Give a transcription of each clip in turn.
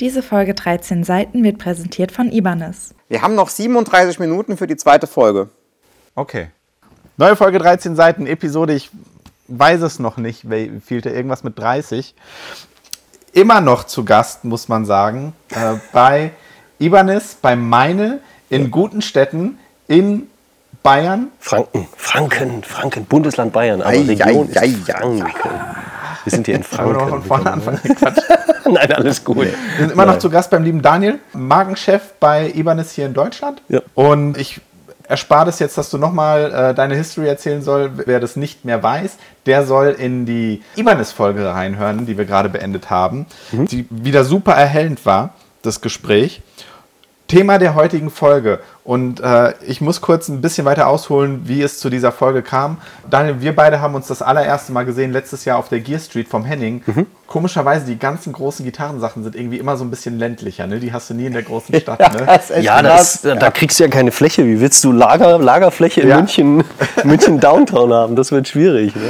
Diese Folge 13 Seiten wird präsentiert von Ibanez. Wir haben noch 37 Minuten für die zweite Folge. Okay. Neue Folge 13 Seiten, Episode, ich weiß es noch nicht, fehlte irgendwas mit 30. Immer noch zu Gast, muss man sagen, äh, bei Ibanez, bei Meine, in guten Städten, in Bayern. Franken, Franken, Franken, Bundesland Bayern, aber Ei, Region ei, ist ei, Franken. Wir sind hier in Franken. von vorne anfangen? Nein, alles gut. Wir sind immer noch Nein. zu Gast beim lieben Daniel, Markenchef bei Ibanez hier in Deutschland. Ja. Und ich erspare das jetzt, dass du nochmal äh, deine History erzählen soll. Wer das nicht mehr weiß, der soll in die Ibanez-Folge reinhören, die wir gerade beendet haben, die wieder super erhellend war, das Gespräch. Thema der heutigen Folge. Und äh, ich muss kurz ein bisschen weiter ausholen, wie es zu dieser Folge kam. Daniel, wir beide haben uns das allererste Mal gesehen, letztes Jahr auf der Gear Street vom Henning. Komischerweise, die ganzen großen Gitarrensachen sind irgendwie immer so ein bisschen ländlicher. Ne? Die hast du nie in der großen Stadt. Ne? Das ist Ja, das, da, da kriegst du ja keine Fläche. Wie willst du Lager, Lagerfläche in Ja. München, München Downtown haben? Das wird schwierig. Ne?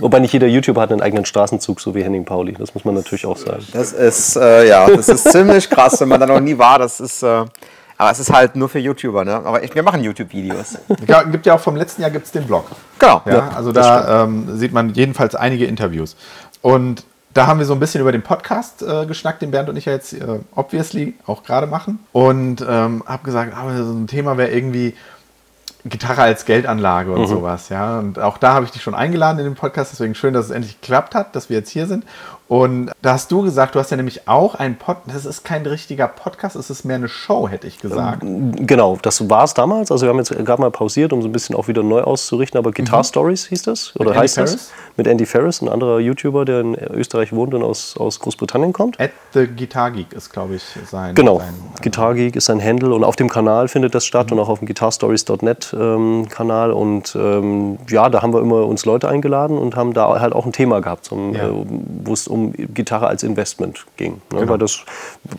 Wobei nicht jeder YouTuber hat einen eigenen Straßenzug, so wie Henning Pauli. Das muss man natürlich auch sagen. Das ist, äh, ja, das ist ziemlich krass, wenn man da noch nie war. Das ist, äh, aber es ist halt nur für YouTuber, ne? Aber ich, wir machen YouTube-Videos. Ja, gibt ja auch vom letzten Jahr gibt's den Blog. Genau. Ja, also da ähm, sieht man jedenfalls einige Interviews. Und da haben wir so ein bisschen über den Podcast äh, geschnackt, den Bernd und ich ja jetzt äh, obviously auch gerade machen. Und ähm, habe gesagt, ah, so ein Thema wäre irgendwie Gitarre als Geldanlage und sowas. Ja, und auch da habe ich dich schon eingeladen in den Podcast. Deswegen schön, dass es endlich geklappt hat, dass wir jetzt hier sind. Und da hast du gesagt, du hast ja nämlich auch einen Podcast. Das ist kein richtiger Podcast, es ist mehr eine Show, hätte ich gesagt. Genau, das war es damals. Also wir haben jetzt gerade mal pausiert, um so ein bisschen auch wieder neu auszurichten. Aber Guitar Stories hieß das oder Andy heißt Ferris? das? Mit Andy Ferris, ein anderer YouTuber, der in Österreich wohnt und aus, aus Großbritannien kommt. At the Guitar Geek ist, glaube ich, sein. Genau, sein Guitar Geek ist sein Handle und auf dem Kanal findet das statt und auch auf dem guitarstories.net ähm, Kanal und ähm, ja, da haben wir immer uns Leute eingeladen und haben da halt auch ein Thema gehabt, zum, Ja. äh, wo es um Gitarre als Investment ging. Ne? Genau. Weil das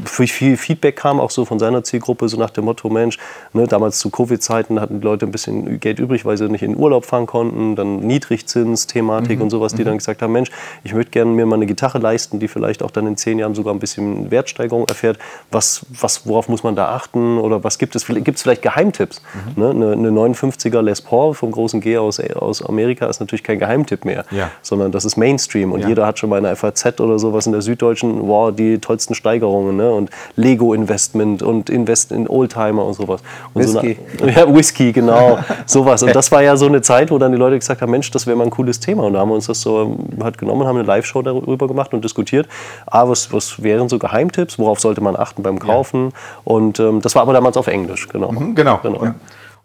für viel Feedback kam auch so von seiner Zielgruppe, so nach dem Motto, Mensch, ne, damals zu Covid-Zeiten hatten die Leute ein bisschen Geld übrig, weil sie nicht in den Urlaub fahren konnten, dann Niedrigzins-Thematik und sowas, die dann gesagt haben, Mensch, ich möchte gerne mir mal eine Gitarre leisten, die vielleicht auch dann in zehn Jahren sogar ein bisschen Wertsteigerung erfährt. Was, was, worauf muss man da achten oder was gibt es? Gibt es vielleicht Geheimtipps? Ne? Eine, eine 59er Les Paul vom großen G aus, aus Amerika ist natürlich kein Geheimtipp mehr, Ja. sondern das ist Mainstream und Ja. jeder hat schon bei einer FAZ oder sowas in der Süddeutschen, wow, die tollsten Steigerungen ne? und Lego-Investment und Invest in Oldtimer und sowas. Und Whisky. So eine, ja, Whisky, genau, sowas. Und das war ja so eine Zeit, wo dann die Leute gesagt haben, Mensch, das wäre mal ein cooles Thema. Und da haben wir uns das so ähm, halt genommen und haben eine Live-Show darüber gemacht und diskutiert. Ah, was, was wären so Geheimtipps? Worauf sollte man achten beim Kaufen? Und ähm, das war aber damals auf Englisch, genau. Genau. genau. Ja.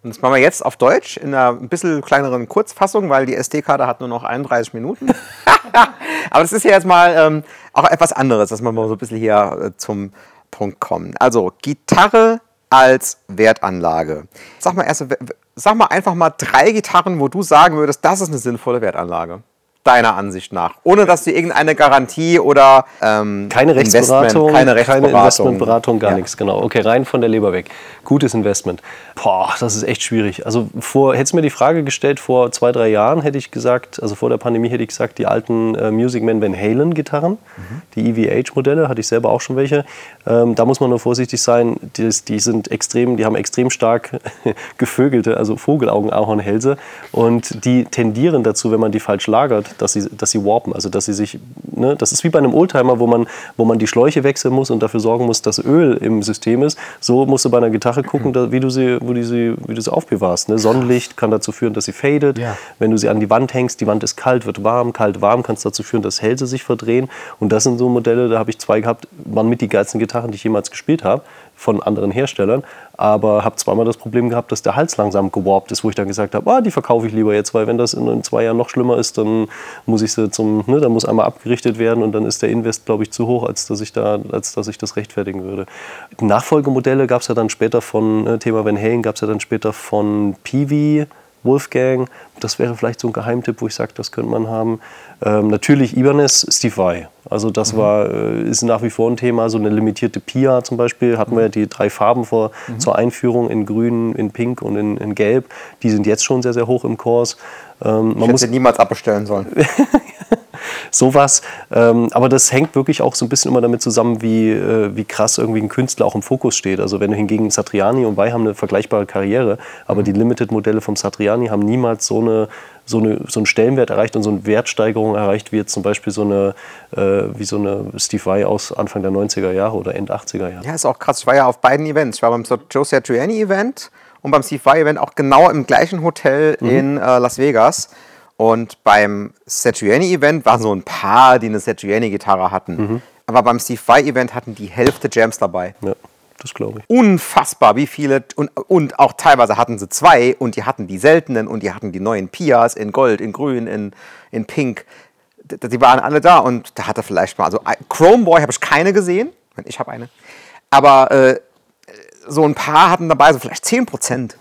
Und das machen wir jetzt auf Deutsch in einer ein bisschen kleineren Kurzfassung, weil die SD-Karte hat nur noch 31 Minuten. Aber das ist ja jetzt mal ähm, auch etwas anderes, dass wir mal so ein bisschen hier äh, zum Punkt kommen. Also Gitarre als Wertanlage. Sag mal, erst, sag mal einfach mal drei Gitarren, wo du sagen würdest, das ist eine sinnvolle Wertanlage. Deiner Ansicht nach. Ohne dass du irgendeine Garantie oder ähm, Keine Rechtsberatung, keine Rechtsberatung, Investmentberatung, gar Ja. nichts, genau. Okay, rein von der Leber weg. Gutes Investment. Boah, das ist echt schwierig. Also vor, hättest du mir die Frage gestellt vor zwei, drei Jahren, hätte ich gesagt, also vor der Pandemie hätte ich gesagt, die alten äh, Music Man Van Halen Gitarren, Mhm. die EVH-Modelle, hatte ich selber auch schon welche. Ähm, da muss man nur vorsichtig sein, die, die sind extrem, die haben extrem stark gevögelte, also Vogelaugen-Ahornhälse und die tendieren dazu, wenn man die falsch lagert, dass sie, dass sie warpen, also dass sie sich, ne, das ist wie bei einem Oldtimer, wo man, wo man die Schläuche wechseln muss und dafür sorgen muss, dass Öl im System ist. So musst du bei einer Gitarre gucken, da, wie, du sie, wo die sie, wie du sie aufbewahrst. Ne? Sonnenlicht kann dazu führen, dass sie fadet. Ja. Wenn du sie an die Wand hängst, die Wand ist kalt, wird warm, kalt, warm, kann es dazu führen, dass Hälse sich verdrehen. Und das sind so Modelle, da habe ich zwei gehabt, waren mit die geilsten Gitarren, die ich jemals gespielt habe, von anderen Herstellern. Aber habe zweimal das Problem gehabt, dass der Hals langsam gewarpt ist, wo ich dann gesagt habe, ah, die verkaufe ich lieber jetzt, weil wenn das in, in zwei Jahren noch schlimmer ist, dann muss ich sie zum, ne, dann muss einmal abgerichtet werden und dann ist der Invest, glaube ich, zu hoch, als dass ich da, als dass ich das rechtfertigen würde. Nachfolgemodelle gab es ja dann später von äh, Thema Van Halen, gab es ja dann später von Peavey, Wolfgang. Das wäre vielleicht so ein Geheimtipp, wo ich sage, das könnte man haben. Ähm, natürlich Ibanez, Steve Vai. Also das war, äh, ist nach wie vor ein Thema. So eine limitierte Pia zum Beispiel hatten wir ja die drei Farben vor, zur Einführung in Grün, in Pink und in, in Gelb. Die sind jetzt schon sehr, sehr hoch im Kurs. Ähm, Ich man hätte muss sie niemals abbestellen sollen. sowas. Ähm, aber das hängt wirklich auch so ein bisschen immer damit zusammen, wie, äh, wie krass irgendwie ein Künstler auch im Fokus steht. Also wenn du hingegen Satriani und Bai haben eine vergleichbare Karriere, aber die Limited-Modelle vom Satriani haben niemals so eine so, eine, so einen Stellenwert erreicht und so eine Wertsteigerung erreicht, wie jetzt zum Beispiel so eine, äh, wie so eine Steve Vai aus Anfang der 90er Jahre oder End 80er Jahre. Ja, ist auch krass. Ich war ja auf beiden Events. Ich war beim Joe Satriani Event und beim Steve Vai Event auch genau im gleichen Hotel in äh, Las Vegas. Und beim Satriani Event waren so ein paar, die eine Satriani Gitarre hatten. Aber beim Steve Vai Event hatten die Hälfte Jams dabei. Ja, das glaube ich. Unfassbar, wie viele. Und, und auch teilweise hatten sie zwei und die hatten die seltenen und die hatten die neuen Pias in Gold, in Grün, in, in Pink. Die waren alle da und da hatte vielleicht mal. Also Chrome Boy habe ich keine gesehen. Ich habe eine. Aber äh, so ein paar hatten dabei so vielleicht 10 Prozent.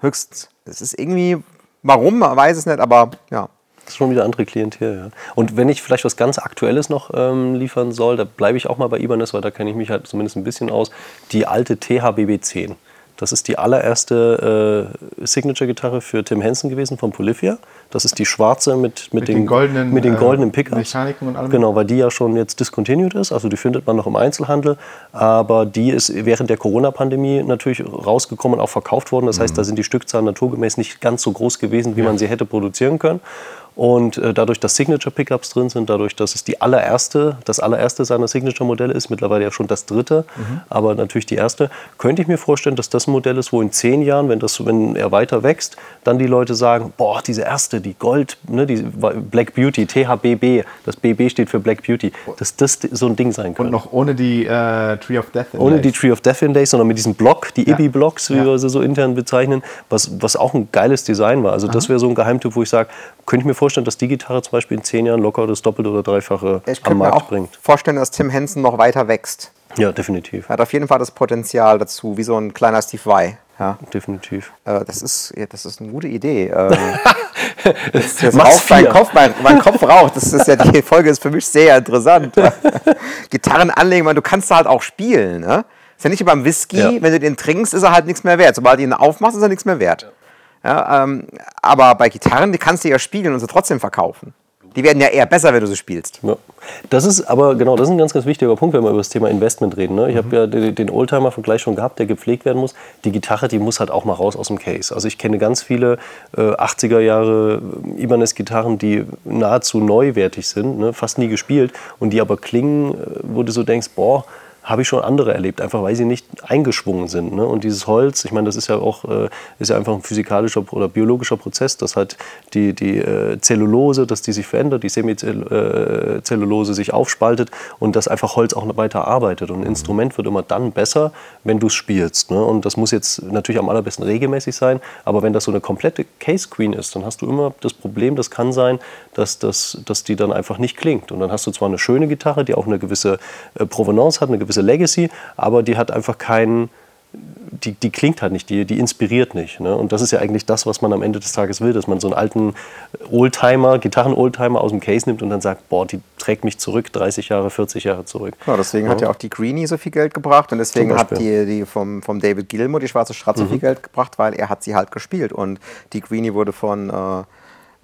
Höchstens. Das ist irgendwie. Warum, man weiß es nicht, aber ja. Das ist schon wieder andere Klientel, ja. Und wenn ich vielleicht was ganz Aktuelles noch ähm, liefern soll, da bleibe ich auch mal bei Ibanez, weil da kenne ich mich halt zumindest ein bisschen aus. Die alte THBB10. Das ist die allererste äh, Signature-Gitarre für Tim Henson gewesen von Polyphia. Das ist die schwarze mit, mit, Mit den goldenen, mit den äh, goldenen Pickups. Mechaniken und allem. Genau, weil die ja schon jetzt discontinued ist. Also die findet man noch im Einzelhandel. Aber die ist während der Corona-Pandemie natürlich rausgekommen und auch verkauft worden. Das heißt, da sind die Stückzahlen naturgemäß nicht ganz so groß gewesen, wie man sie hätte produzieren können. Und äh, dadurch, dass Signature-Pickups drin sind, dadurch, dass es die allererste, das allererste seiner Signature-Modelle ist, mittlerweile ja schon das dritte, aber natürlich die erste, könnte ich mir vorstellen, dass das ein Modell ist, wo in zehn Jahren, wenn, das, wenn er weiter wächst, dann die Leute sagen, boah, diese erste, die Gold, ne, die Black Beauty, THBB, das BB steht für Black Beauty, dass das so ein Ding sein Und könnte. noch ohne die äh, Tree of Death. Ohne die. Tree of Death Inlays, sondern mit diesem Block, die Ja. Ibi-Blocks, wie Ja. wir sie so intern bezeichnen, was, was auch ein geiles Design war. Also das wäre so ein Geheimtipp, wo ich sage, könnte ich mir vorstellen, dass die Gitarre zum Beispiel in zehn Jahren locker das Doppelte oder Dreifache Ich am könnte mir Markt auch bringt. vorstellen, dass Tim Henson noch weiter wächst. Ja, definitiv. Er hat auf jeden Fall das Potenzial dazu, wie so ein kleiner Steve Vai. Ja. Definitiv. Äh, das, ist, ja, das ist eine gute Idee. Ähm, jetzt jetzt raucht mein. Kopf, mein, mein Kopf raucht. Das ist ja, die Folge ist für mich sehr interessant. Gitarren anlegen, weil du kannst da halt auch spielen. Ne? Ist ja nicht wie beim Whisky, Ja. wenn du den trinkst, ist er halt nichts mehr wert. Sobald du ihn aufmachst, ist er nichts mehr wert. Ja, ähm, aber bei Gitarren, die kannst du ja spielen und sie trotzdem verkaufen. Die werden ja eher besser, wenn du sie spielst. Ja. Das ist aber genau, das ist ein ganz, ganz wichtiger Punkt, wenn wir über das Thema Investment reden. Ne? Ich habe ja den, Oldtimer-Vergleich schon gehabt, der gepflegt werden muss. Die Gitarre, die muss halt auch mal raus aus dem Case. Also ich kenne ganz viele äh, 80er Jahre Ibanez-Gitarren, die nahezu neuwertig sind, ne? fast nie gespielt und die aber klingen, äh, wo du so denkst, boah, habe ich schon andere erlebt, einfach weil sie nicht eingeschwungen sind. Ne? Und dieses Holz, ich meine, das ist ja auch äh, ist ja einfach ein physikalischer oder biologischer Prozess, dass halt die, die äh, Zellulose, dass die sich verändert, die Semizellulose sich aufspaltet und dass einfach Holz auch weiter arbeitet. Und ein Instrument wird immer dann besser, wenn du es spielst. Ne? Und das muss jetzt natürlich am allerbesten regelmäßig sein, aber wenn das so eine komplette Case Queen ist, dann hast du immer das Problem, das kann sein, dass, das, dass die dann einfach nicht klingt. Und dann hast du zwar eine schöne Gitarre, die auch eine gewisse äh, Provenance hat, eine gewisse Legacy, aber die hat einfach keinen die, die klingt halt nicht, die, die inspiriert nicht. Ne? Und das ist ja eigentlich das, was man am Ende des Tages will, dass man so einen alten Oldtimer, Gitarren-Oldtimer aus dem Case nimmt und dann sagt, boah, die trägt mich zurück, 30 Jahre, 40 Jahre zurück. Ja, deswegen hat ja auch die Greenie so viel Geld gebracht und deswegen hat die, die vom, vom David Gilmour, die schwarze Strat, so viel Geld gebracht, weil er hat sie halt gespielt und die Greenie wurde von, äh,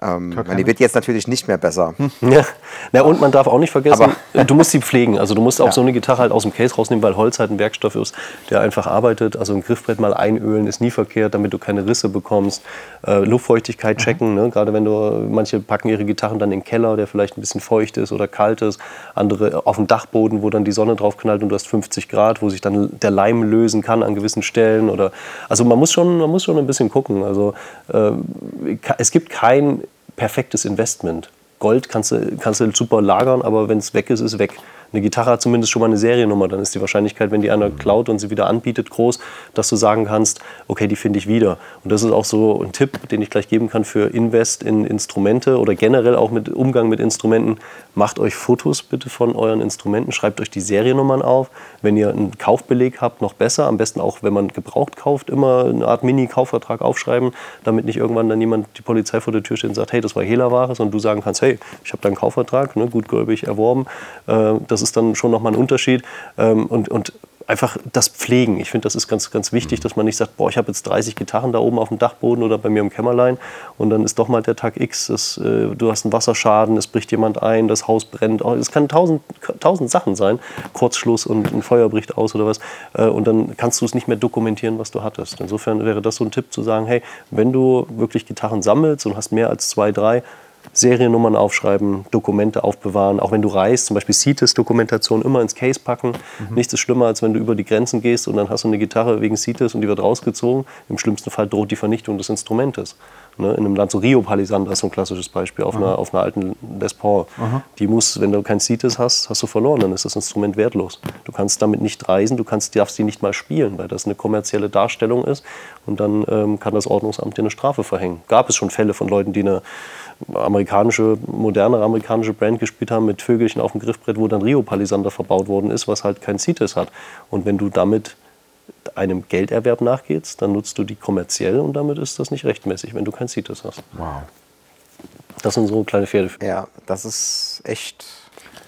ähm, die wird jetzt natürlich nicht mehr besser. Ja. Na, und man darf auch nicht vergessen, Aber- du musst sie pflegen. Also du musst auch Ja. so eine Gitarre halt aus dem Case rausnehmen, weil Holz halt ein Werkstoff ist, der einfach arbeitet. Also ein Griffbrett mal einölen ist nie verkehrt, damit du keine Risse bekommst. Äh, Luftfeuchtigkeit checken, ne? gerade wenn du, manche packen ihre Gitarren dann in den Keller, der vielleicht ein bisschen feucht ist oder kalt ist. Andere auf dem Dachboden, wo dann die Sonne drauf knallt und du hast 50 Grad, wo sich dann der Leim lösen kann an gewissen Stellen. Oder, also man muss, schon, man muss schon ein bisschen gucken. Also äh, es gibt kein perfektes Investment. Gold kannst du, kannst du super lagern, aber wenn es weg ist, ist weg. Eine Gitarre hat zumindest schon mal eine Seriennummer. Dann ist die Wahrscheinlichkeit, wenn die einer klaut und sie wieder anbietet, groß, dass du sagen kannst, okay, die finde ich wieder. Und das ist auch so ein Tipp, den ich gleich geben kann für Invest in Instrumente oder generell auch mit Umgang mit Instrumenten. Macht euch Fotos bitte von euren Instrumenten, schreibt euch die Seriennummern auf. Wenn ihr einen Kaufbeleg habt, noch besser. Am besten auch, wenn man gebraucht kauft, immer eine Art Mini-Kaufvertrag aufschreiben, damit nicht irgendwann dann jemand die Polizei vor der Tür steht und sagt, hey, das war Hehlerware, sondern du sagen kannst, hey, ich habe da einen Kaufvertrag, ne, gutgläubig erworben. Äh, das ist dann schon nochmal ein Unterschied. Ähm, und, und einfach das Pflegen. Ich finde, das ist ganz, ganz wichtig, dass man nicht sagt, boah, ich habe jetzt 30 Gitarren da oben auf dem Dachboden oder bei mir im Kämmerlein und dann ist doch mal der Tag X, das, äh, du hast einen Wasserschaden, es bricht jemand ein, das Haus brennt. Oh, es kann tausend, tausend Sachen sein, Kurzschluss und ein Feuer bricht aus oder was äh, und dann kannst du es nicht mehr dokumentieren, was du hattest. Insofern wäre das so ein Tipp zu sagen, hey, wenn du wirklich Gitarren sammelst und hast mehr als zwei, drei, Seriennummern aufschreiben, Dokumente aufbewahren. Auch wenn du reist, zum Beispiel CITES-Dokumentation immer ins Case packen. Mhm. Nichts ist schlimmer, als wenn du über die Grenzen gehst und dann hast du eine Gitarre wegen CITES und die wird rausgezogen. Im schlimmsten Fall droht die Vernichtung des Instrumentes. Ne? In einem Land so Rio Palisandra ist so ein klassisches Beispiel auf, einer, auf einer alten Les Paul. Aha. Die muss, wenn du kein CITES hast, hast du verloren, dann ist das Instrument wertlos. Du kannst damit nicht reisen, du kannst, darfst die nicht mal spielen, weil das eine kommerzielle Darstellung ist und dann ähm, kann das Ordnungsamt dir eine Strafe verhängen. Gab es schon Fälle von Leuten, die eine amerikanische, modernere amerikanische Brand gespielt haben mit Vögelchen auf dem Griffbrett, wo dann Rio Palisander verbaut worden ist, was halt kein CITES hat. Und wenn du damit einem Gelderwerb nachgehst, dann nutzt du die kommerziell und damit ist das nicht rechtmäßig, wenn du kein CITES hast. Wow. Das sind so kleine Pferde. Ja, das ist echt.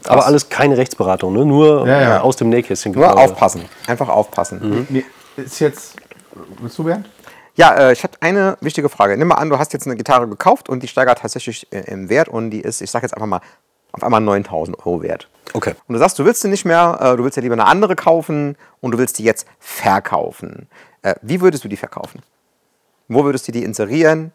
Krass. Aber alles keine Rechtsberatung, ne? nur ja, ja. aus dem Nähkästchen. Nur aufpassen, einfach aufpassen. Mhm. Ist jetzt, willst du Bernd? Ja, äh, ich hatte eine wichtige Frage. Nimm mal an, du hast jetzt eine Gitarre gekauft und die steigert tatsächlich äh, im Wert und die ist, ich sage jetzt einfach mal, auf einmal 9000 Euro wert. Okay. Und du sagst, du willst sie nicht mehr, äh, du willst ja lieber eine andere kaufen und du willst die jetzt verkaufen. Äh, wie würdest du die verkaufen? Wo würdest du die inserieren?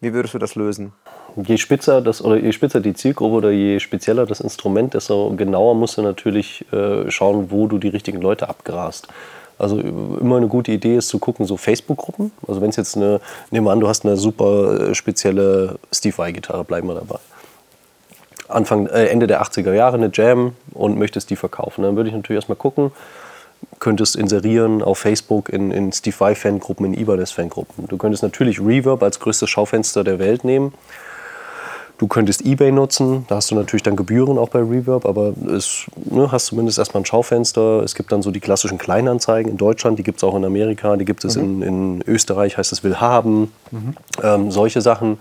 Wie würdest du das lösen? Je spitzer, das, oder je spitzer die Zielgruppe oder je spezieller das Instrument, desto genauer musst du natürlich äh, schauen, wo du die richtigen Leute abgrast. Also immer eine gute Idee ist zu gucken, so Facebook-Gruppen. Also wenn es jetzt eine, nehmen wir an, du hast eine super äh, spezielle Steve Vai-Gitarre, bleiben wir dabei. Anfang, äh, Ende der 80er Jahre eine Jam und möchtest die verkaufen. Dann würde ich natürlich erstmal gucken, könntest inserieren auf Facebook in, in Steve Vai-Fangruppen, in Ibanez-Fangruppen. Du könntest natürlich Reverb als größtes Schaufenster der Welt nehmen Du könntest eBay nutzen, da hast du natürlich dann Gebühren auch bei Reverb, aber es ne, hast zumindest erstmal ein Schaufenster. Es gibt dann so die klassischen Kleinanzeigen in Deutschland, die gibt es auch in Amerika, die gibt es mhm. in, in, Österreich, heißt es will haben. Mhm. Ähm, solche Sachen.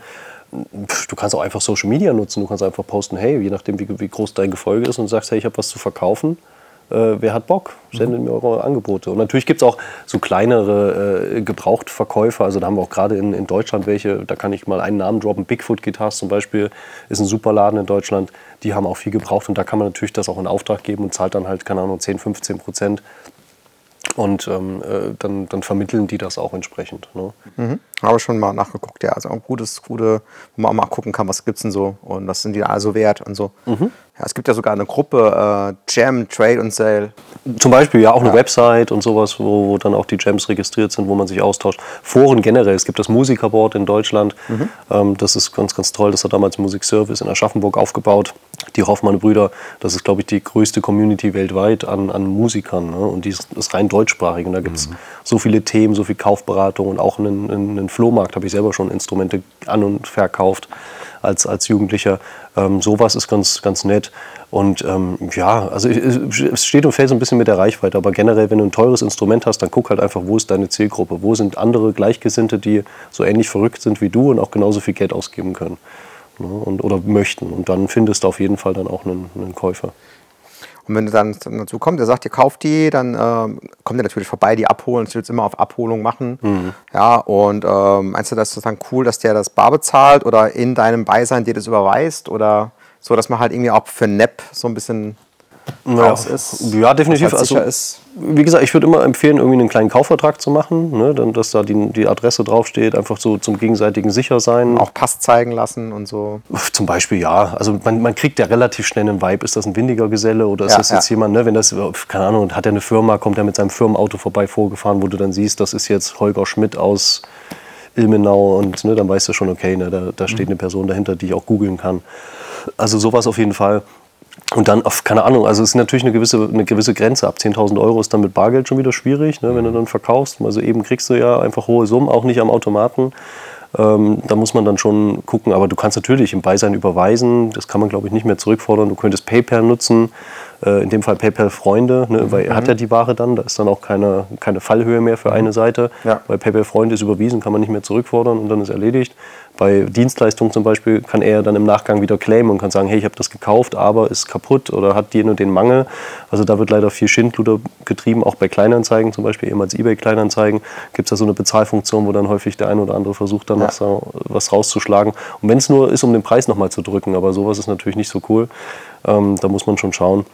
Du kannst auch einfach Social Media nutzen, du kannst einfach posten, hey, je nachdem wie, wie groß dein Gefolge ist und sagst, hey, ich habe was zu verkaufen äh, wer hat Bock? Sendet mhm. mir eure Angebote. Und natürlich gibt es auch so kleinere äh, Gebrauchtverkäufer. Also da haben wir auch gerade in, in Deutschland welche, da kann ich mal einen Namen droppen. Bigfoot Guitars zum Beispiel ist ein super Laden in Deutschland. Die haben auch viel gebraucht und da kann man natürlich das auch in Auftrag geben und zahlt dann halt, keine Ahnung, 10, 15 Prozent und ähm, äh, dann, dann vermitteln die das auch entsprechend. Ne? Mhm. Habe schon mal nachgeguckt, ja. Also ein gutes, gute, wo man auch mal gucken kann, was gibt es denn so und was sind die also wert und so. Mhm. Ja, es gibt ja sogar eine Gruppe, äh, Jam, Trade und Sale. Zum Beispiel, ja, auch eine ja. Website und sowas, wo, wo, dann auch die Jams registriert sind, wo man sich austauscht. Foren generell, es gibt das Musikerboard in Deutschland. Mhm. Ähm, das ist ganz, ganz toll. Das hat damals Musikservice in Aschaffenburg aufgebaut. Die Hoffmann-Brüder, das ist, glaube ich, die größte Community weltweit an, an Musikern. Ne? Und die ist, ist, rein deutschsprachig. Und da gibt es mhm. so viele Themen, so viel Kaufberatung und auch einen, einen Flohmarkt habe ich selber schon Instrumente an- und verkauft als, als Jugendlicher. Ähm, sowas ist ganz, ganz nett. Und ähm, ja, also es steht und fällt so ein bisschen mit der Reichweite. Aber generell, wenn du ein teures Instrument hast, dann guck halt einfach, wo ist deine Zielgruppe? Wo sind andere Gleichgesinnte, die so ähnlich verrückt sind wie du und auch genauso viel Geld ausgeben können? Ne? Und, oder möchten. Und dann findest du auf jeden Fall dann auch einen, einen Käufer. Und wenn du dann dazu kommt, der sagt, ihr kauft die, dann ähm, kommt ihr natürlich vorbei, die abholen. Das wird immer auf Abholung machen. Mhm. Ja, und ähm, meinst du, das ist dann cool, dass der das bar bezahlt oder in deinem Beisein dir das überweist oder so, dass man halt irgendwie auch für NEP so ein bisschen raus ja, ist. Ja, definitiv. Also, ist. Wie gesagt, ich würde immer empfehlen, irgendwie einen kleinen Kaufvertrag zu machen, ne, dann, dass da die, die Adresse draufsteht, einfach so zum gegenseitigen Sichersein. Auch Pass zeigen lassen und so. Zum Beispiel ja. Also man, man kriegt ja relativ schnell einen Vibe. Ist das ein windiger Geselle oder ist ja, das jetzt ja. jemand, ne, wenn das, keine Ahnung, hat er eine Firma, kommt er mit seinem Firmenauto vorbei vorgefahren, wo du dann siehst, das ist jetzt Holger Schmidt aus Ilmenau und ne, dann weißt du schon, okay, ne, da, da steht mhm. eine Person dahinter, die ich auch googeln kann. Also sowas auf jeden Fall. Und dann auf, keine Ahnung, also es ist natürlich eine gewisse, eine gewisse Grenze. Ab 10.000 Euro ist dann mit Bargeld schon wieder schwierig, ne, wenn du dann verkaufst. Also eben kriegst du ja einfach hohe Summen, auch nicht am Automaten. Ähm, da muss man dann schon gucken. Aber du kannst natürlich im Beisein überweisen. Das kann man, glaube ich, nicht mehr zurückfordern. Du könntest PayPal nutzen. Äh, in dem Fall PayPal Freunde, ne, weil er hat ja die Ware dann. Da ist dann auch keine, keine Fallhöhe mehr für eine Seite. Ja. Bei PayPal Freunde ist überwiesen, kann man nicht mehr zurückfordern und dann ist erledigt. Bei Dienstleistungen zum Beispiel kann er dann im Nachgang wieder claimen und kann sagen, hey, ich habe das gekauft, aber ist kaputt oder hat den und den Mangel. Also da wird leider viel Schindluder getrieben, auch bei Kleinanzeigen zum Beispiel, ehemals eBay-Kleinanzeigen, gibt es da so eine Bezahlfunktion, wo dann häufig der eine oder andere versucht, dann Ja. noch so was rauszuschlagen. Und wenn es nur ist, um den Preis nochmal zu drücken, aber sowas ist natürlich nicht so cool. Ähm, da muss man schon schauen.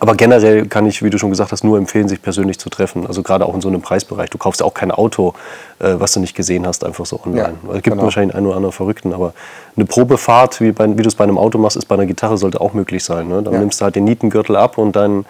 Aber generell kann ich, wie du schon gesagt hast, nur empfehlen, sich persönlich zu treffen. Also gerade auch in so einem Preisbereich. Du kaufst ja auch kein Auto, äh, was du nicht gesehen hast, einfach so online. Ja, es gibt genau. wahrscheinlich einen oder anderen Verrückten, aber eine Probefahrt, wie, bei, wie du es bei einem Auto machst, ist bei einer Gitarre sollte auch möglich sein. Ne? Dann Ja. nimmst du halt den Nietengürtel ab und dein,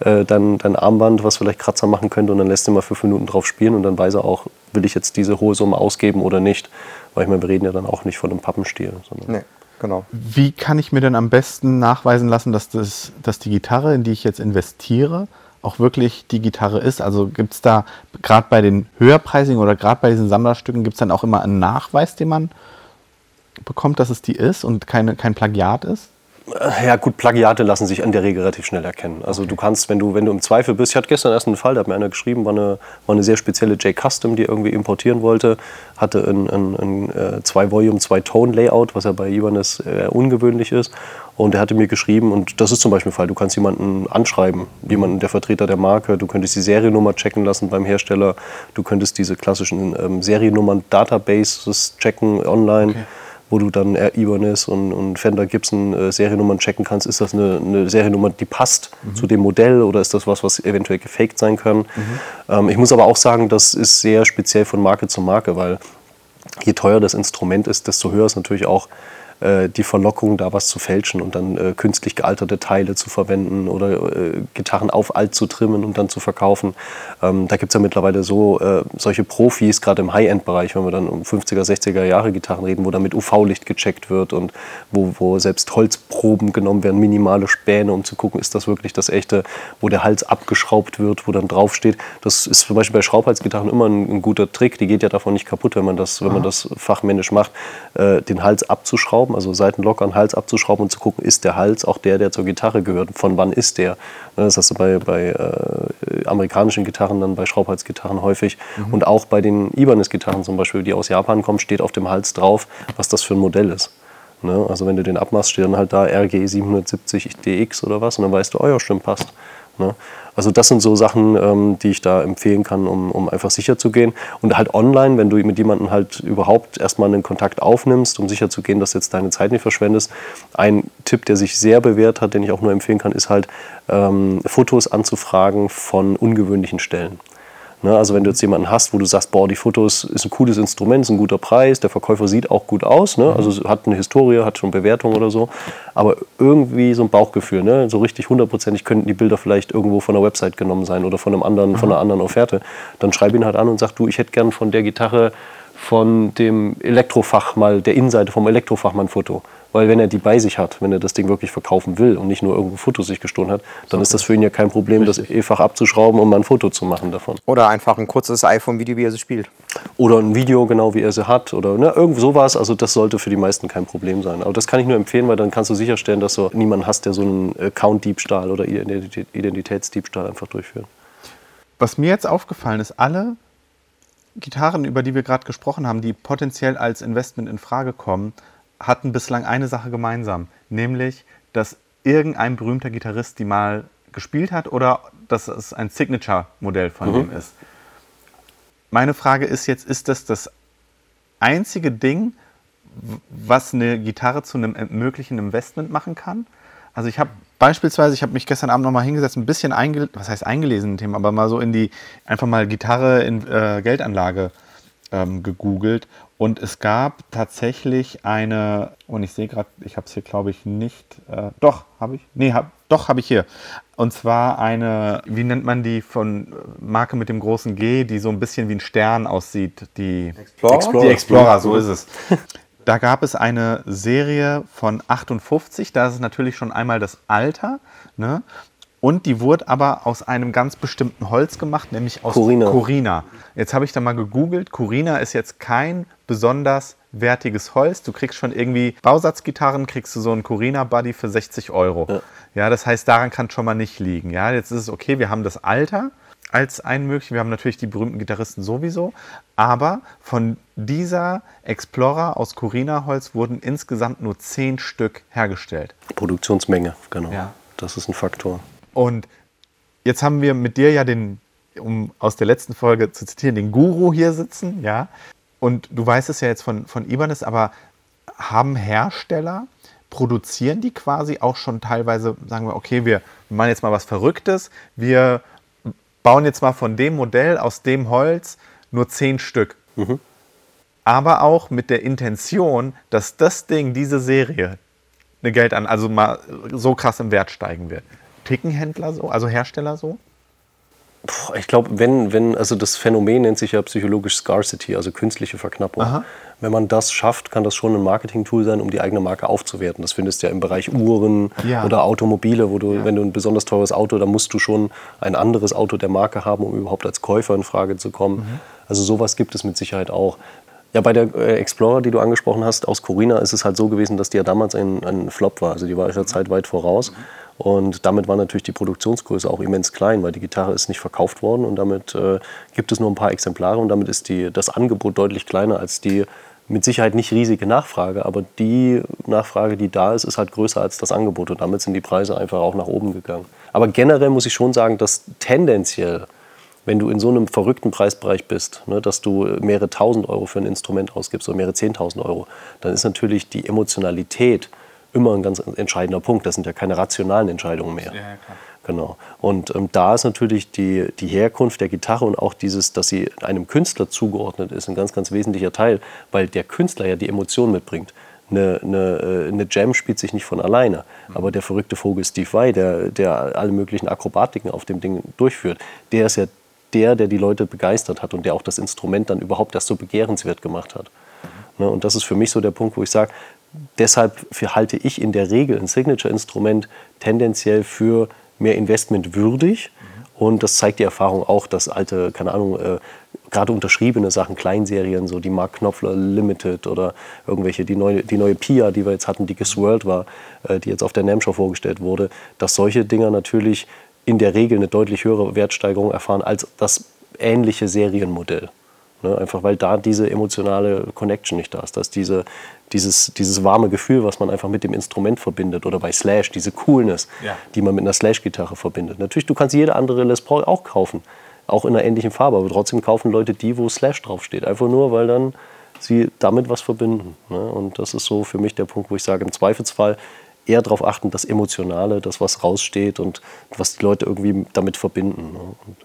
äh, dein, dein Armband, was vielleicht Kratzer machen könnte, und dann lässt du mal fünf Minuten drauf spielen und dann weiß er auch, will ich jetzt diese hohe Summe ausgeben oder nicht. Weil ich meine, wir reden ja dann auch nicht von einem Pappenstiel. Sondern Nee, genau. Wie kann ich mir denn am besten nachweisen lassen, dass, das, dass die Gitarre, in die ich jetzt investiere, auch wirklich die Gitarre ist? Also gibt es da gerade bei den höherpreisigen oder gerade bei diesen Sammlerstücken, gibt es dann auch immer einen Nachweis, den man bekommt, dass es die ist und keine, kein Plagiat ist? Ja gut, Plagiate lassen sich in der Regel relativ schnell erkennen. Also du kannst, wenn du, wenn du im Zweifel bist, ich hatte gestern erst einen Fall, da hat mir einer geschrieben, war eine, war eine sehr spezielle J-Custom, die irgendwie importieren wollte, hatte ein, ein, ein äh, zwei-Volume, zwei-Tone-Layout, was ja bei Ibanez äh, ungewöhnlich ist. Und er hatte mir geschrieben, und das ist zum Beispiel ein Fall, du kannst jemanden anschreiben, jemanden, der Vertreter der Marke, du könntest die Seriennummer checken lassen beim Hersteller, du könntest diese klassischen ähm, Seriennummern-Databases checken online wo du dann äh, Ibanez und, und Fender Gibson äh, Seriennummern checken kannst. Ist das eine, eine Seriennummer, die passt zu dem Modell oder ist das was, was eventuell gefaked sein kann? Ähm, ich muss aber auch sagen, das ist sehr speziell von Marke zu Marke, weil je teuer das Instrument ist, desto höher ist natürlich auch die Verlockung, da was zu fälschen und dann äh, künstlich gealterte Teile zu verwenden oder äh, Gitarren auf alt zu trimmen und dann zu verkaufen. Ähm, da gibt es ja mittlerweile so äh, solche Profis, gerade im High-End-Bereich, wenn wir dann um 50er, 60er Jahre Gitarren reden, wo dann mit UV-Licht gecheckt wird und wo, wo selbst Holzproben genommen werden, minimale Späne, um zu gucken, ist das wirklich das echte, wo der Hals abgeschraubt wird, wo dann draufsteht. Das ist zum Beispiel bei Schraubhalsgitarren immer ein, ein guter Trick, die geht ja davon nicht kaputt, wenn man das, wenn man das fachmännisch macht, äh, den Hals abzuschrauben, also Seiten locker einen Hals abzuschrauben und zu gucken, ist der Hals auch der, der zur Gitarre gehört, von wann ist der. Ne, Das hast du bei, bei äh, amerikanischen Gitarren, dann bei Schraubhalsgitarren häufig und auch bei den Ibanez-Gitarren zum Beispiel, die aus Japan kommen, steht auf dem Hals drauf, was das für ein Modell ist. Ne? Also wenn du den abmachst, steht dann halt da RG 770 DX oder was und dann weißt du, oh ja, stimmt, passt. Ne? Also das sind so Sachen, ähm, die ich da empfehlen kann, um, um einfach sicher zu gehen. Und halt online, wenn du mit jemandem halt überhaupt erstmal einen Kontakt aufnimmst, um sicher zu gehen, dass du jetzt deine Zeit nicht verschwendest. Ein Tipp, der sich sehr bewährt hat, den ich auch nur empfehlen kann, ist halt ähm, Fotos anzufragen von ungewöhnlichen Stellen. Ne, also wenn du jetzt jemanden hast, wo du sagst, boah, die Fotos ist ein cooles Instrument, ist ein guter Preis, der Verkäufer sieht auch gut aus, ne? also hat eine Historie, hat schon Bewertung oder so, aber irgendwie so ein Bauchgefühl, ne? so richtig hundertprozentig könnten die Bilder vielleicht irgendwo von der Website genommen sein oder von einem anderen, von einer anderen Offerte, dann schreib ihn halt an und sag, du, ich hätte gern von der Gitarre von dem Elektrofach mal, der Innenseite vom Elektrofach mal ein Foto. Weil wenn er die bei sich hat, wenn er das Ding wirklich verkaufen will und nicht nur irgendwo Fotos sich gestohlen hat, dann ist das für ihn ja kein Problem, das E-Fach abzuschrauben und mal ein Foto zu machen davon. Oder einfach ein kurzes iPhone-Video, wie er sie spielt. Oder ein Video, genau wie er sie hat. Oder ne, irgend sowas. Also das sollte für die meisten kein Problem sein. Aber das kann ich nur empfehlen, weil dann kannst du sicherstellen, dass du niemanden hast, der so einen Account-Diebstahl oder Identität- Identitätsdiebstahl einfach durchführt. Was mir jetzt aufgefallen ist, alle Gitarren, über die wir gerade gesprochen haben, die potenziell als Investment in Frage kommen, hatten bislang eine Sache gemeinsam, nämlich, dass irgendein berühmter Gitarrist die mal gespielt hat oder dass es ein Signature-Modell von dem ist. Meine Frage ist jetzt, ist das das einzige Ding, was eine Gitarre zu einem möglichen Investment machen kann? Also ich habe beispielsweise, ich habe mich gestern Abend nochmal hingesetzt, ein bisschen eingelesen, was heißt eingelesen in Themen, aber mal so in die, einfach mal Gitarre in äh, Geldanlage ähm, gegoogelt und es gab tatsächlich eine, und ich sehe gerade, ich habe es hier glaube ich nicht, äh, doch, habe ich, nee, hab, doch, habe ich hier. Und zwar eine, wie nennt man die von äh, Marke mit dem großen G, die so ein bisschen wie ein Stern aussieht, die Explorer? Die Explorer, so ist es. Da gab es eine Serie von 58, da ist es natürlich schon einmal das Alter. Ne? Und die wurde aber aus einem ganz bestimmten Holz gemacht, nämlich aus Corina. Corina. Jetzt habe ich da mal gegoogelt. Corina ist jetzt kein besonders wertiges Holz. Du kriegst schon irgendwie Bausatzgitarren, kriegst du so einen Corina Buddy für 60 Euro. Ja. das heißt, daran kann schon mal nicht liegen. Ja, jetzt ist es okay, wir haben das Alter als einen möglichen. Wir haben natürlich die berühmten Gitarristen sowieso. Aber von dieser Explorer aus Corina-Holz wurden insgesamt nur 10 Stück hergestellt. Produktionsmenge, genau. Ja. Das ist ein Faktor. Und jetzt haben wir mit dir ja den, um aus der letzten Folge zu zitieren, den Guru hier sitzen, ja. Und du weißt es ja jetzt von, von Ibanez, aber haben Hersteller, produzieren die quasi auch schon teilweise, sagen wir, okay, wir machen jetzt mal was Verrücktes, wir bauen jetzt mal von dem Modell aus dem Holz nur zehn Stück. Aber auch mit der Intention, dass das Ding, diese Serie, eine Geld an, also mal so krass im Wert steigen wird. Ticken Händler so, also Hersteller so? Ich glaube, wenn, wenn, also das Phänomen nennt sich ja psychologisch Scarcity, also künstliche Verknappung. Aha. Wenn man das schafft, kann das schon ein Marketing-Tool sein, um die eigene Marke aufzuwerten. Das findest du ja im Bereich Uhren Ja. oder Automobile, wo du, Ja. wenn du ein besonders teures Auto, dann musst du schon ein anderes Auto der Marke haben, um überhaupt als Käufer in Frage zu kommen. Mhm. Also sowas gibt es mit Sicherheit auch. Ja, bei der äh, Explorer, die du angesprochen hast, aus Corina, ist es halt so gewesen, dass die ja damals ein, ein Flop war. Also die war ihrer Zeit weit voraus. Und damit war natürlich die Produktionsgröße auch immens klein, weil die Gitarre ist nicht verkauft worden und damit äh, gibt es nur ein paar Exemplare und damit ist die, das Angebot deutlich kleiner als die mit Sicherheit nicht riesige Nachfrage, aber die Nachfrage, die da ist, ist halt größer als das Angebot und damit sind die Preise einfach auch nach oben gegangen. Aber generell muss ich schon sagen, dass tendenziell, wenn du in so einem verrückten Preisbereich bist, ne, dass du mehrere tausend Euro für ein Instrument ausgibst oder mehrere zehntausend Euro, dann ist natürlich die Emotionalität immer ein ganz entscheidender Punkt. Das sind ja keine rationalen Entscheidungen mehr. Genau. Und ähm, da ist natürlich die, die Herkunft der Gitarre und auch dieses, dass sie einem Künstler zugeordnet ist, ein ganz, ganz wesentlicher Teil, weil der Künstler ja die Emotion mitbringt. Eine, eine, äh, eine Jam spielt sich nicht von alleine, aber der verrückte Vogel Steve Vai, der, der alle möglichen Akrobatiken auf dem Ding durchführt, der ist ja der, der die Leute begeistert hat und der auch das Instrument dann überhaupt erst so begehrenswert gemacht hat. Ne, und das ist für mich so der Punkt, wo ich sage, deshalb halte ich in der Regel ein Signature-Instrument tendenziell für mehr Investment würdig. Und das zeigt die Erfahrung auch, dass alte, keine Ahnung, äh, gerade unterschriebene Sachen, Kleinserien, so die Mark Knopfler Limited oder irgendwelche, die neue, die neue Pia, die wir jetzt hatten, die Guess World war, äh, die jetzt auf der NAMM Show vorgestellt wurde, dass solche Dinger natürlich in der Regel eine deutlich höhere Wertsteigerung erfahren als das ähnliche Serienmodell. Ne? Einfach weil da diese emotionale Connection nicht da ist. Dass diese, dieses, dieses warme Gefühl, was man einfach mit dem Instrument verbindet. Oder bei Slash, diese Coolness, Ja. die man mit einer Slash-Gitarre verbindet. Natürlich, du kannst jede andere Les Paul auch kaufen. Auch in einer ähnlichen Farbe. Aber trotzdem kaufen Leute die, wo Slash draufsteht. Einfach nur, weil dann sie damit was verbinden. Ne? Und das ist so für mich der Punkt, wo ich sage, im Zweifelsfall eher darauf achten, das Emotionale, das, was raussteht und was die Leute irgendwie damit verbinden. Ne? Und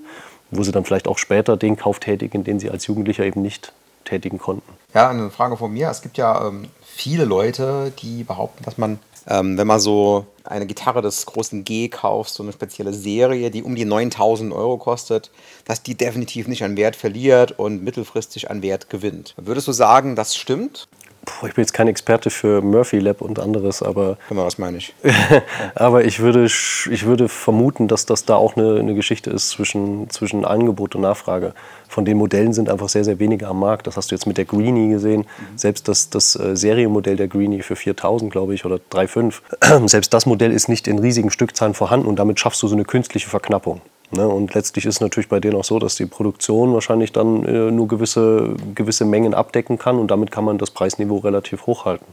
wo sie dann vielleicht auch später den Kauf tätigen, den sie als Jugendlicher eben nicht tätigen konnten. Ja, eine Frage von mir. Es gibt ja ähm, viele Leute, die behaupten, dass man, ähm, wenn man so eine Gitarre des großen G kauft, so eine spezielle Serie, die um die 9000 Euro kostet, dass die definitiv nicht an Wert verliert und mittelfristig an Wert gewinnt. Würdest du sagen, das stimmt? Puh, ich bin jetzt kein Experte für Murphy Lab und anderes, aber, Genau, das meine ich. aber ich, würde, ich würde vermuten, dass das da auch eine, eine Geschichte ist zwischen, zwischen Angebot und Nachfrage. Von den Modellen sind einfach sehr, sehr wenige am Markt. Das hast du jetzt mit der Greenie gesehen. Selbst das, das äh, Serienmodell der Greenie für 4000, glaube ich, oder 3,5. Selbst das Modell ist nicht in riesigen Stückzahlen vorhanden und damit schaffst du so eine künstliche Verknappung. Ne? Und letztlich ist es natürlich bei denen auch so, dass die Produktion wahrscheinlich dann äh, nur gewisse, gewisse Mengen abdecken kann und damit kann man das Preisniveau relativ hoch halten.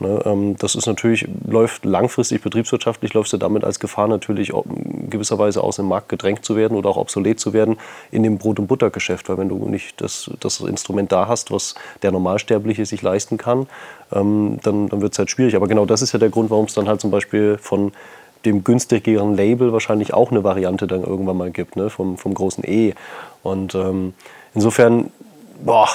Ne, ähm, das ist natürlich, läuft langfristig betriebswirtschaftlich, läufst du damit als Gefahr natürlich auch in gewisser Weise aus dem Markt gedrängt zu werden oder auch obsolet zu werden in dem Brot- und Buttergeschäft. Weil wenn du nicht das, das Instrument da hast, was der Normalsterbliche sich leisten kann, ähm, dann, dann wird es halt schwierig. Aber genau das ist ja der Grund, warum es dann halt zum Beispiel von dem günstigeren Label wahrscheinlich auch eine Variante dann irgendwann mal gibt, ne? vom, vom großen E. Und ähm, insofern boah,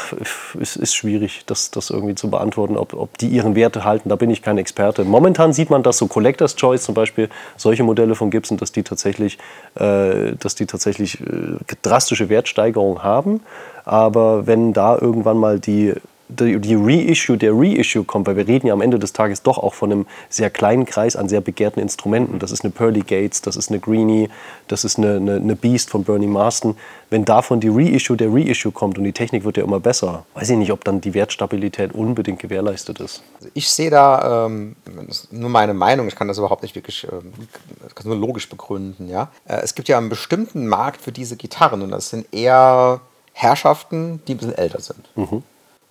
es ist schwierig, das, das irgendwie zu beantworten, ob, ob die ihren Werte halten. Da bin ich kein Experte. Momentan sieht man, dass so Collectors Choice zum Beispiel, solche Modelle von Gibson, dass die tatsächlich, äh, dass die tatsächlich äh, drastische Wertsteigerungen haben. Aber wenn da irgendwann mal die die, die Reissue der Reissue kommt, weil wir reden ja am Ende des Tages doch auch von einem sehr kleinen Kreis an sehr begehrten Instrumenten. Das ist eine Pearly Gates, das ist eine Greenie, das ist eine, eine, eine Beast von Bernie Marston. Wenn davon die Reissue der Reissue kommt und die Technik wird ja immer besser, weiß ich nicht, ob dann die Wertstabilität unbedingt gewährleistet ist. Also ich sehe da, ähm, das ist nur meine Meinung, ich kann das überhaupt nicht wirklich, ähm, kann nur logisch begründen, ja. Äh, es gibt ja einen bestimmten Markt für diese Gitarren und das sind eher Herrschaften, die ein bisschen älter sind.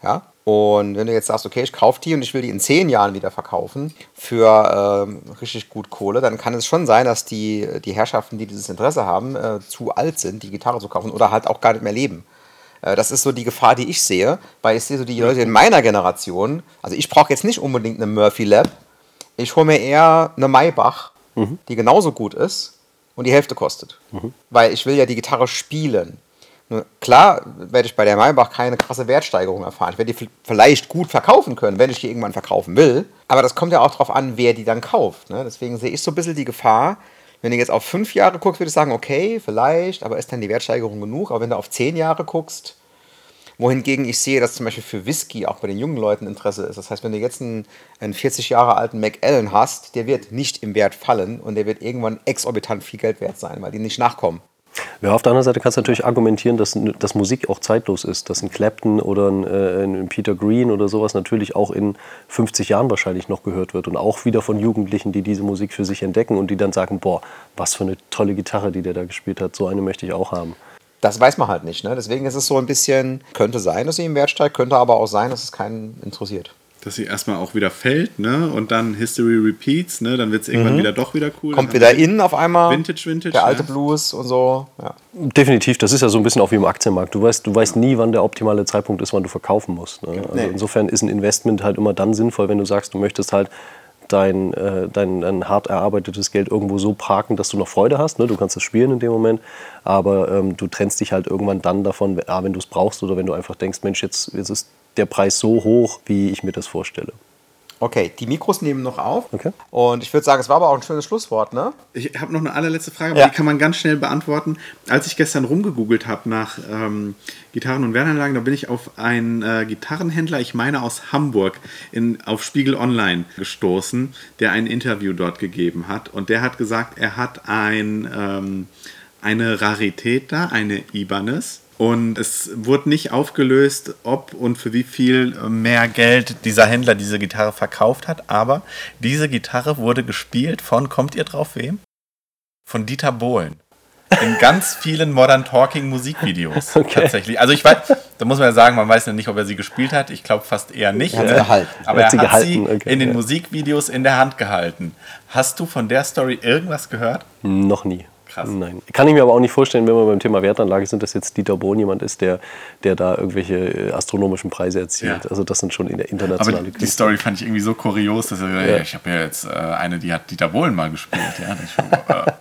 Ja? Und wenn du jetzt sagst, okay, ich kaufe die und ich will die in zehn Jahren wieder verkaufen für ähm, richtig gut Kohle, dann kann es schon sein, dass die, die Herrschaften, die dieses Interesse haben, äh, zu alt sind, die Gitarre zu kaufen oder halt auch gar nicht mehr leben. Äh, das ist so die Gefahr, die ich sehe, weil ich sehe so die Leute in meiner Generation, also ich brauche jetzt nicht unbedingt eine Murphy Lab, ich hole mir eher eine Maybach, die genauso gut ist und die Hälfte kostet. Weil ich will ja die Gitarre spielen. Nur klar werde ich bei der Maybach keine krasse Wertsteigerung erfahren. Ich werde die vielleicht gut verkaufen können, wenn ich die irgendwann verkaufen will. Aber das kommt ja auch darauf an, wer die dann kauft. Ne? Deswegen sehe ich so ein bisschen die Gefahr, wenn du jetzt auf fünf Jahre guckst, würde ich sagen, okay, vielleicht, aber ist dann die Wertsteigerung genug? Aber wenn du auf zehn Jahre guckst, wohingegen ich sehe, dass zum Beispiel für Whisky auch bei den jungen Leuten Interesse ist. Das heißt, wenn du jetzt einen, einen 40 Jahre alten McAllen hast, der wird nicht im Wert fallen und der wird irgendwann exorbitant viel Geld wert sein, weil die nicht nachkommen. Ja, auf der anderen Seite kannst du natürlich argumentieren, dass, dass Musik auch zeitlos ist. Dass ein Clapton oder ein, äh, ein Peter Green oder sowas natürlich auch in 50 Jahren wahrscheinlich noch gehört wird. Und auch wieder von Jugendlichen, die diese Musik für sich entdecken und die dann sagen, boah, was für eine tolle Gitarre, die der da gespielt hat. So eine möchte ich auch haben. Das weiß man halt nicht. Ne? Deswegen ist es so ein bisschen, könnte sein, dass sie im Wert steigt, könnte aber auch sein, dass es keinen interessiert. Dass sie erstmal auch wieder fällt, ne? Und dann History repeats, ne? Dann wird es irgendwann wieder doch wieder cool. Mhm. Kommt wieder haben wir in auf einmal. Vintage, Vintage. Der alte? Blues und so. Ja. Definitiv, das ist ja so ein bisschen auch wie im Aktienmarkt. Du weißt, du weißt nie, wann der optimale Zeitpunkt ist, wann du verkaufen musst. Ne? Also Nee. insofern ist ein Investment halt immer dann sinnvoll, wenn du sagst, du möchtest halt dein, äh, dein, dein hart erarbeitetes Geld irgendwo so parken, dass du noch Freude hast. Ne? Du kannst es spielen in dem Moment, aber ähm, du trennst dich halt irgendwann dann davon, wenn du es brauchst oder wenn du einfach denkst, Mensch, jetzt, jetzt ist der Preis so hoch, wie ich mir das vorstelle. Okay, die Mikros nehmen noch auf. Okay. Und ich würde sagen, es war aber auch ein schönes Schlusswort, ne? Ich habe noch eine allerletzte Frage, aber Ja. die kann man ganz schnell beantworten. Als ich gestern rumgegoogelt habe nach ähm, Gitarren und Wertanlagen, da bin ich auf einen äh, Gitarrenhändler, ich meine aus Hamburg, in, auf Spiegel Online gestoßen, der ein Interview dort gegeben hat. Und der hat gesagt, er hat ein, ähm, eine Rarität da, eine Ibanez. Und es wurde nicht aufgelöst, ob und für wie viel mehr Geld dieser Händler diese Gitarre verkauft hat. Aber diese Gitarre wurde gespielt von, kommt ihr drauf wem? Von Dieter Bohlen. In ganz vielen Modern Talking Musikvideos Okay. tatsächlich. Also ich weiß, da muss man ja sagen, man weiß ja nicht, ob er sie gespielt hat. Ich glaube fast eher nicht. Er hat sie gehalten. Aber Er hat sie hat sie okay, in den. Musikvideos in der Hand gehalten. Hast du von der Story irgendwas gehört? Noch nie. Krass. Nein. Kann ich mir aber auch nicht vorstellen, wenn wir beim Thema Wertanlage sind, dass jetzt Dieter Bohlen jemand ist, der, der da irgendwelche äh, astronomischen Preise erzielt. Ja. Also das sind schon in der Aber internationale die Story fand ich irgendwie so kurios, dass er gesagt ja. ich habe ja jetzt äh, eine, die hat Dieter Bohlen mal gespielt. Ja, das ist schon, äh,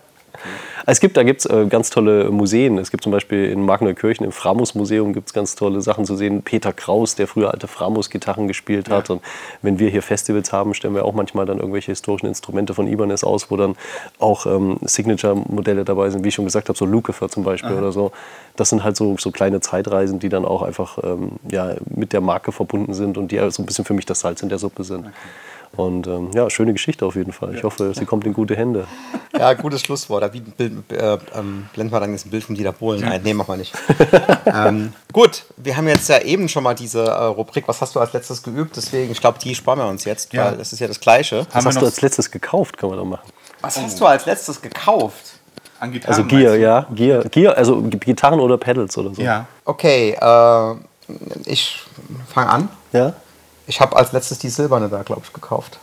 Es gibt, da gibt es äh, ganz tolle Museen. Es gibt zum Beispiel in Magneukirchen im Framus-Museum gibt es ganz tolle Sachen zu sehen. Peter Kraus, der früher alte Framus-Gitarren gespielt hat. Und wenn wir hier Festivals haben, stellen wir auch manchmal dann irgendwelche historischen Instrumente von Ibanez aus, wo dann auch ähm, Signature-Modelle dabei sind, wie ich schon gesagt habe, so Lucifer zum Beispiel oder so. Das sind halt so, so kleine Zeitreisen, die dann auch einfach ähm, ja, mit der Marke verbunden sind und die so ein bisschen für mich das Salz in der Suppe sind. Und ähm, ja, schöne Geschichte auf jeden Fall. Ich hoffe, sie kommt in gute Hände. Ja, gutes Schlusswort. Da wie ein Bild, äh, ähm, blenden wir dann jetzt ein Bild von Dieter Bohlen ein. Nee, machen wir nicht. ähm, gut, wir haben jetzt ja eben schon mal diese äh, Rubrik, was hast du als letztes geübt? Deswegen, ich glaube, die sparen wir uns jetzt, Ja. weil das ist ja das Gleiche. Was Haben hast du als letztes gekauft, kann man doch machen. Was hast du als letztes gekauft? an Gitarren Also Gear, ja. Gear, Gear, also Gitarren oder Pedals oder so. Ja. Okay, äh, ich fange an. Ja? Ich habe als letztes die silberne da, glaube ich, gekauft.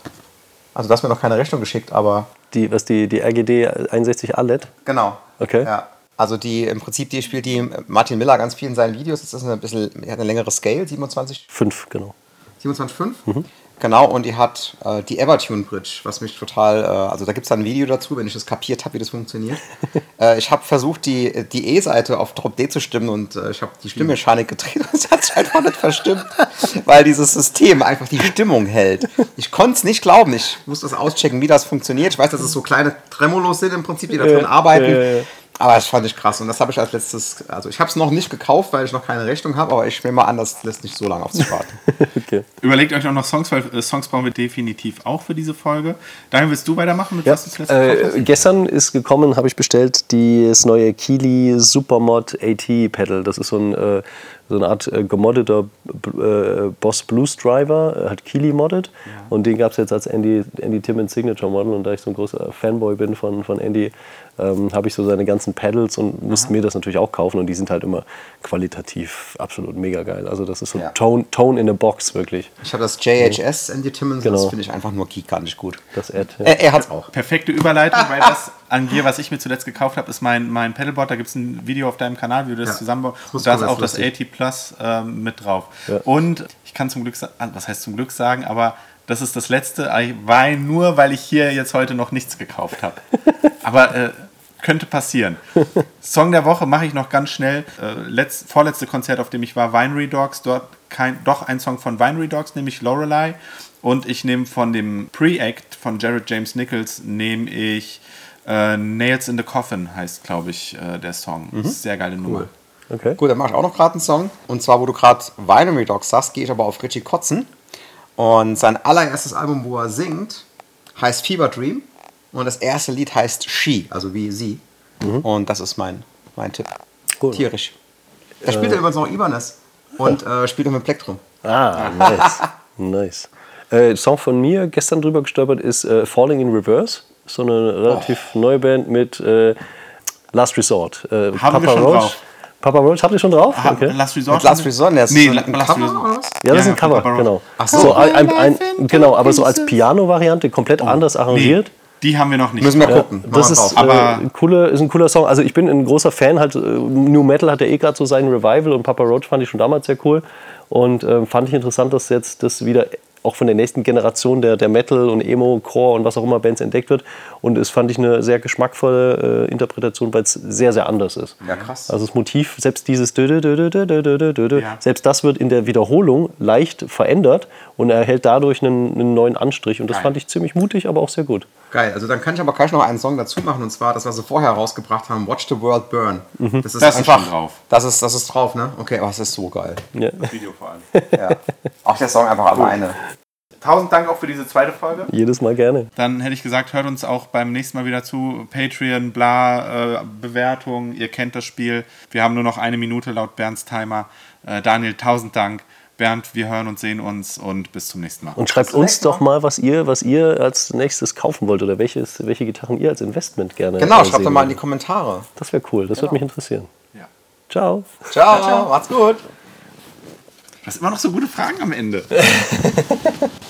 Also du hast mir noch keine Rechnung geschickt, aber Die, was die, die RGD 61 ALED? genau. Okay. Ja. Also die im Prinzip, die spielt die Martin Miller ganz viel in seinen Videos. Das ist ein bisschen, hat eine längere Scale, 27, 5, genau. 27,5. Genau, und die hat äh, die Evertune Bridge, was mich total, äh, also da gibt es ein Video dazu, wenn ich das kapiert habe, wie das funktioniert. äh, ich habe versucht, die, die E-Seite auf Drop D zu stimmen und äh, ich habe die Stimmmechanik gedreht und es hat sich einfach nicht verstimmt, weil dieses System einfach die Stimmung hält. Ich konnte es nicht glauben, ich muss das auschecken, wie das funktioniert. Ich weiß, dass es so kleine Tremolos sind im Prinzip, die da drin Ja, arbeiten. Aber das fand ich krass und das habe ich als letztes, also ich habe es noch nicht gekauft, weil ich noch keine Rechnung habe, aber ich nehme mal an, das lässt nicht so lange auf sich warten. Okay. Überlegt euch auch noch Songs, weil äh, Songs brauchen wir definitiv auch für diese Folge. Daniel, willst du weitermachen mit Ja, was du äh, gestern ist gekommen, habe ich bestellt, das neue Kili Supermod AT Pedal. Das ist so, ein, äh, so eine Art äh, gemoddeter äh, Boss Blues Driver, äh, hat Kili moddet. Und den gab es jetzt als Andy, Andy Timmons Signature Model. Und da ich so ein großer Fanboy bin von, von Andy, ähm, habe ich so seine ganzen Pedals und musste mir das natürlich auch kaufen. Und die sind halt immer qualitativ absolut mega geil. Also das ist so Ja. Tone, Tone in a Box wirklich. Ich habe das JHS Andy Timmons, das Genau. finde ich einfach nur gigantisch gut. Das Ad, ja. Er, er hat's auch. Perfekte Überleitung, weil das an Gear, was ich mir zuletzt gekauft habe, ist mein, mein Pedalboard. Da gibt es ein Video auf deinem Kanal, wie du das Ja. zusammenbaust. Und da ist auch das lustig. 80 Plus ähm, mit drauf. Ja. Und ich kann zum Glück sagen, was heißt zum Glück sagen, aber das ist das letzte Wein, nur weil ich hier jetzt heute noch nichts gekauft habe. aber äh, könnte passieren. Song der Woche mache ich noch ganz schnell. Äh, letzt, vorletzte Konzert, auf dem ich war, Winery Dogs. Dort kein, doch ein Song von Winery Dogs, nämlich Lorelei. Und ich nehme von dem Pre-Act von Jared James Nichols, nehme ich äh, Nails in the Coffin, heißt, glaube ich, äh, der Song. Sehr geile Nummer. Okay. Gut, dann mache ich auch noch gerade einen Song. Und zwar, wo du gerade Winery Dogs sagst, gehe ich aber auf Richie Kotzen. Und sein allererstes Album, wo er singt, heißt Fever Dream. Und das erste Lied heißt She, also wie sie. Und das ist mein, mein Tipp. Cool. Tierisch. Er spielt ja übrigens noch Ibanez. Und äh, spielt auch mit Plektrum. Ah, nice. nice. Äh, Song von mir, gestern drüber gestolpert, ist äh, Falling in Reverse. So eine relativ neue Band mit äh, Last Resort. Äh, Haben wir schon drauf. Papa Roach, habt ihr schon drauf? Ah, Okay. Last Resort? Mit Last Resort, der ist nee, so ein Last Cover? Ja, das ist Ja, ein Cover, Papa Roach. genau. Ach so. ein, ein, ein, genau, aber so als Piano-Variante, komplett anders Nee, arrangiert. die haben wir noch nicht. Müssen wir drauf. gucken. Das ist, äh, Aber- ein cooler, ist ein cooler Song. Also ich bin ein großer Fan, halt äh, New Metal hat ja eh gerade so seinen Revival und Papa Roach fand ich schon damals sehr cool. Und ähm, fand ich interessant, dass jetzt das wieder auch von der nächsten Generation der, der Metal und Emo, Core und was auch immer Bands entdeckt wird. Und es fand ich eine sehr geschmackvolle äh, Interpretation, weil es sehr, sehr anders ist. Ja, krass. Also das Motiv, selbst dieses Dö -dö -dö ja. selbst das wird in der Wiederholung leicht verändert und erhält dadurch einen, einen neuen Anstrich. Und das Nein. fand ich ziemlich mutig, aber auch sehr gut. Geil, also dann kann ich aber gleich noch einen Song dazu machen und zwar das, was sie vorher rausgebracht haben, Watch the World Burn. Das ist Das ist einfach schon drauf. Das ist, das ist drauf, ne? Okay, aber es ist so geil. Ja. Video vor allem. Ja. Auch der Song einfach alleine. Tausend Dank auch für diese zweite Folge. Jedes Mal gerne. Dann hätte ich gesagt, hört uns auch beim nächsten Mal wieder zu. Patreon, bla, äh, Bewertung, ihr kennt das Spiel. Wir haben nur noch eine Minute laut Bernds Timer. Äh, Daniel, tausend Dank. Bernd, wir hören und sehen uns und bis zum nächsten Mal. Und schreibt uns doch mal, was ihr, was ihr als nächstes kaufen wollt oder welches, welche Gitarren ihr als Investment gerne Genau, schreibt doch mal in die. Kommentare. Das wäre cool, das würde mich interessieren. Ja. Ciao. Ciao, macht's gut. Du hast immer noch so gute Fragen am Ende.